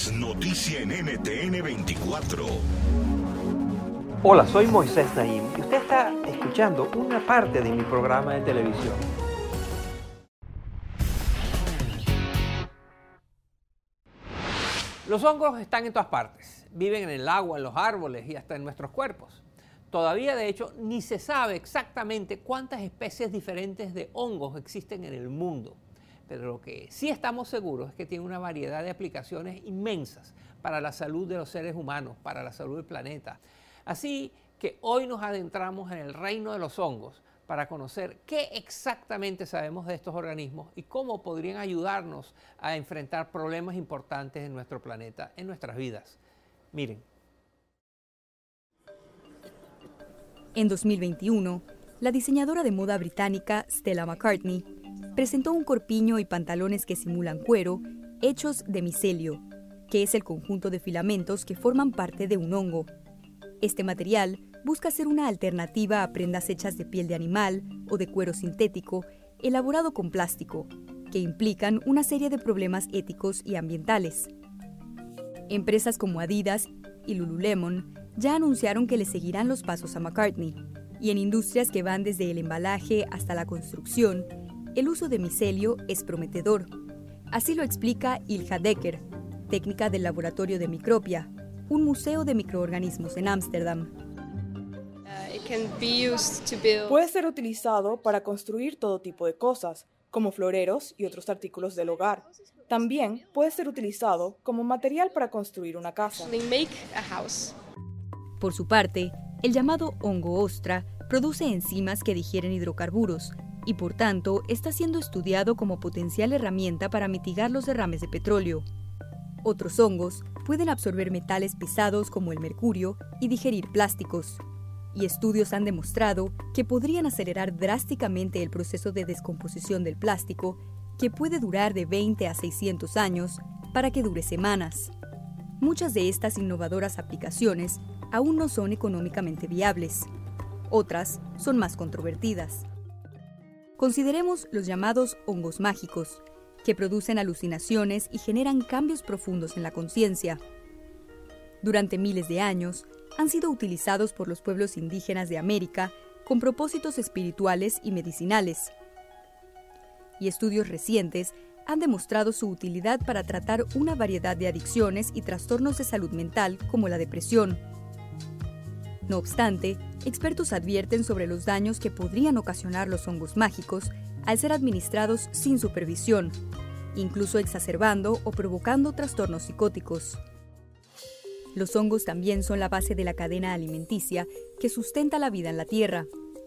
Es noticia en NTN 24. Hola, soy Moisés Naim y usted está escuchando una parte de mi programa de televisión. Los hongos están en todas partes. Viven en el agua, en los árboles y hasta en nuestros cuerpos. Todavía, de hecho, ni se sabe exactamente cuántas especies diferentes de hongos existen en el mundo. Pero lo que sí estamos seguros es que tiene una variedad de aplicaciones inmensas para la salud de los seres humanos, para la salud del planeta. Así que hoy nos adentramos en el reino de los hongos para conocer qué exactamente sabemos de estos organismos y cómo podrían ayudarnos a enfrentar problemas importantes en nuestro planeta, en nuestras vidas. Miren. En 2021, la diseñadora de moda británica Stella McCartney presentó un corpiño y pantalones que simulan cuero hechos de micelio, que es el conjunto de filamentos que forman parte de un hongo. Este material busca ser una alternativa a prendas hechas de piel de animal o de cuero sintético elaborado con plástico, que implican una serie de problemas éticos y ambientales. Empresas como Adidas y Lululemon ya anunciaron que le seguirán los pasos a McCartney, y en industrias que van desde el embalaje hasta la construcción, el uso de micelio es prometedor. Así lo explica Ilja Decker, técnica del Laboratorio de Micropia, un museo de microorganismos en Ámsterdam. Puede ser utilizado para construir todo tipo de cosas, como floreros y otros artículos del hogar. También puede ser utilizado como material para construir una casa. Por su parte, el llamado hongo ostra produce enzimas que digieren hidrocarburos y por tanto está siendo estudiado como potencial herramienta para mitigar los derrames de petróleo. Otros hongos pueden absorber metales pesados como el mercurio y digerir plásticos. Y estudios han demostrado que podrían acelerar drásticamente el proceso de descomposición del plástico, que puede durar de 20 a 600 años, para que dure semanas. Muchas de estas innovadoras aplicaciones aún no son económicamente viables. Otras son más controvertidas. Consideremos los llamados hongos mágicos, que producen alucinaciones y generan cambios profundos en la conciencia. Durante miles de años, han sido utilizados por los pueblos indígenas de América con propósitos espirituales y medicinales. Y estudios recientes han demostrado su utilidad para tratar una variedad de adicciones y trastornos de salud mental como la depresión, no obstante, expertos advierten sobre los daños que podrían ocasionar los hongos mágicos al ser administrados sin supervisión, incluso exacerbando o provocando trastornos psicóticos. Los hongos también son la base de la cadena alimenticia que sustenta la vida en la Tierra,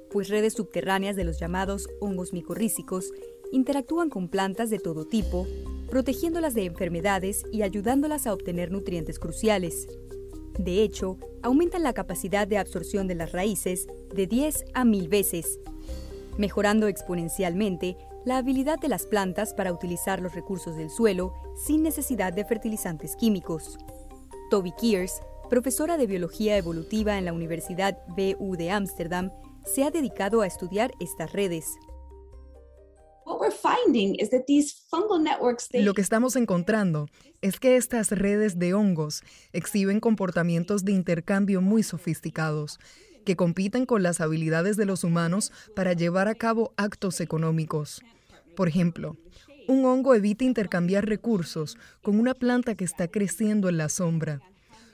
pues redes subterráneas de los llamados hongos micorrícicos interactúan con plantas de todo tipo, protegiéndolas de enfermedades y ayudándolas a obtener nutrientes cruciales. De hecho, aumentan la capacidad de absorción de las raíces de 10 a 1000 veces, mejorando exponencialmente la habilidad de las plantas para utilizar los recursos del suelo sin necesidad de fertilizantes químicos. Toby Kears, profesora de biología evolutiva en la Universidad BU de Ámsterdam, se ha dedicado a estudiar estas redes. Lo que estamos encontrando es que estas redes de hongos exhiben comportamientos de intercambio muy sofisticados que compiten con las habilidades de los humanos para llevar a cabo actos económicos. Por ejemplo, un hongo evita intercambiar recursos con una planta que está creciendo en la sombra.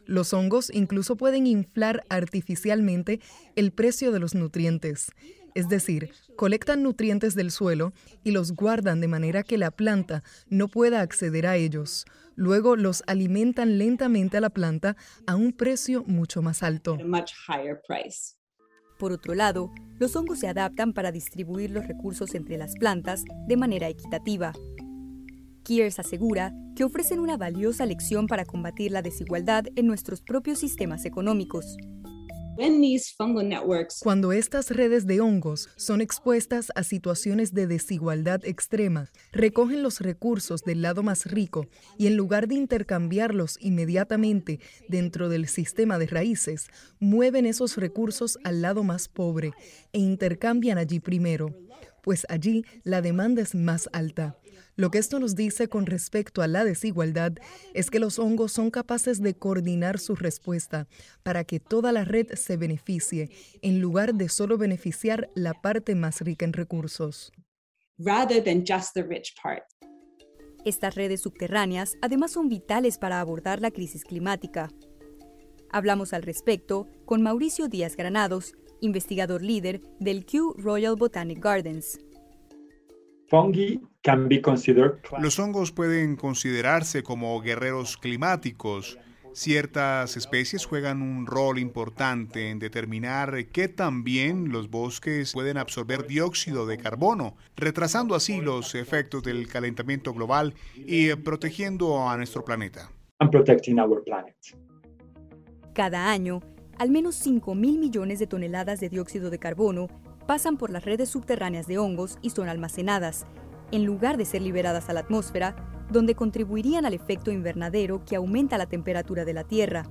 Los hongos incluso pueden inflar artificialmente el precio de los nutrientes es decir, colectan nutrientes del suelo y los guardan de manera que la planta no pueda acceder a ellos. Luego los alimentan lentamente a la planta a un precio mucho más alto. Por otro lado, los hongos se adaptan para distribuir los recursos entre las plantas de manera equitativa. Skiers asegura que ofrecen una valiosa lección para combatir la desigualdad en nuestros propios sistemas económicos. Cuando estas redes de hongos son expuestas a situaciones de desigualdad extrema, recogen los recursos del lado más rico y en lugar de intercambiarlos inmediatamente dentro del sistema de raíces, mueven esos recursos al lado más pobre e intercambian allí primero, pues allí la demanda es más alta. Lo que esto nos dice con respecto a la desigualdad es que los hongos son capaces de coordinar su respuesta para que toda la red se beneficie, en lugar de solo beneficiar la parte más rica en recursos. Estas redes subterráneas además son vitales para abordar la crisis climática. Hablamos al respecto con Mauricio Díaz Granados, investigador líder del Kew Royal Botanic Gardens. Los hongos pueden considerarse como guerreros climáticos. Ciertas especies juegan un rol importante en determinar qué también los bosques pueden absorber dióxido de carbono, retrasando así los efectos del calentamiento global y protegiendo a nuestro planeta. Cada año, al menos 5 mil millones de toneladas de dióxido de carbono pasan por las redes subterráneas de hongos y son almacenadas, en lugar de ser liberadas a la atmósfera, donde contribuirían al efecto invernadero que aumenta la temperatura de la Tierra.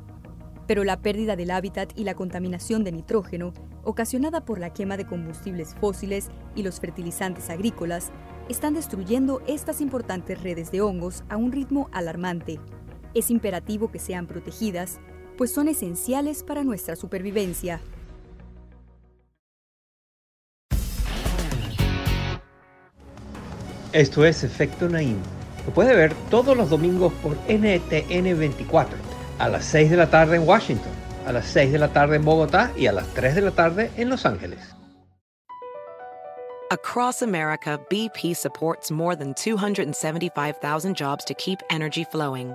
Pero la pérdida del hábitat y la contaminación de nitrógeno, ocasionada por la quema de combustibles fósiles y los fertilizantes agrícolas, están destruyendo estas importantes redes de hongos a un ritmo alarmante. Es imperativo que sean protegidas, pues son esenciales para nuestra supervivencia. Esto es Efecto Naim. Lo puede ver todos los domingos por NTN 24, a las 6 de la tarde en Washington, a las 6 de la tarde en Bogotá y a las 3 de la tarde en Los Ángeles. Across America, BP supports more than 275,000 jobs to keep energy flowing.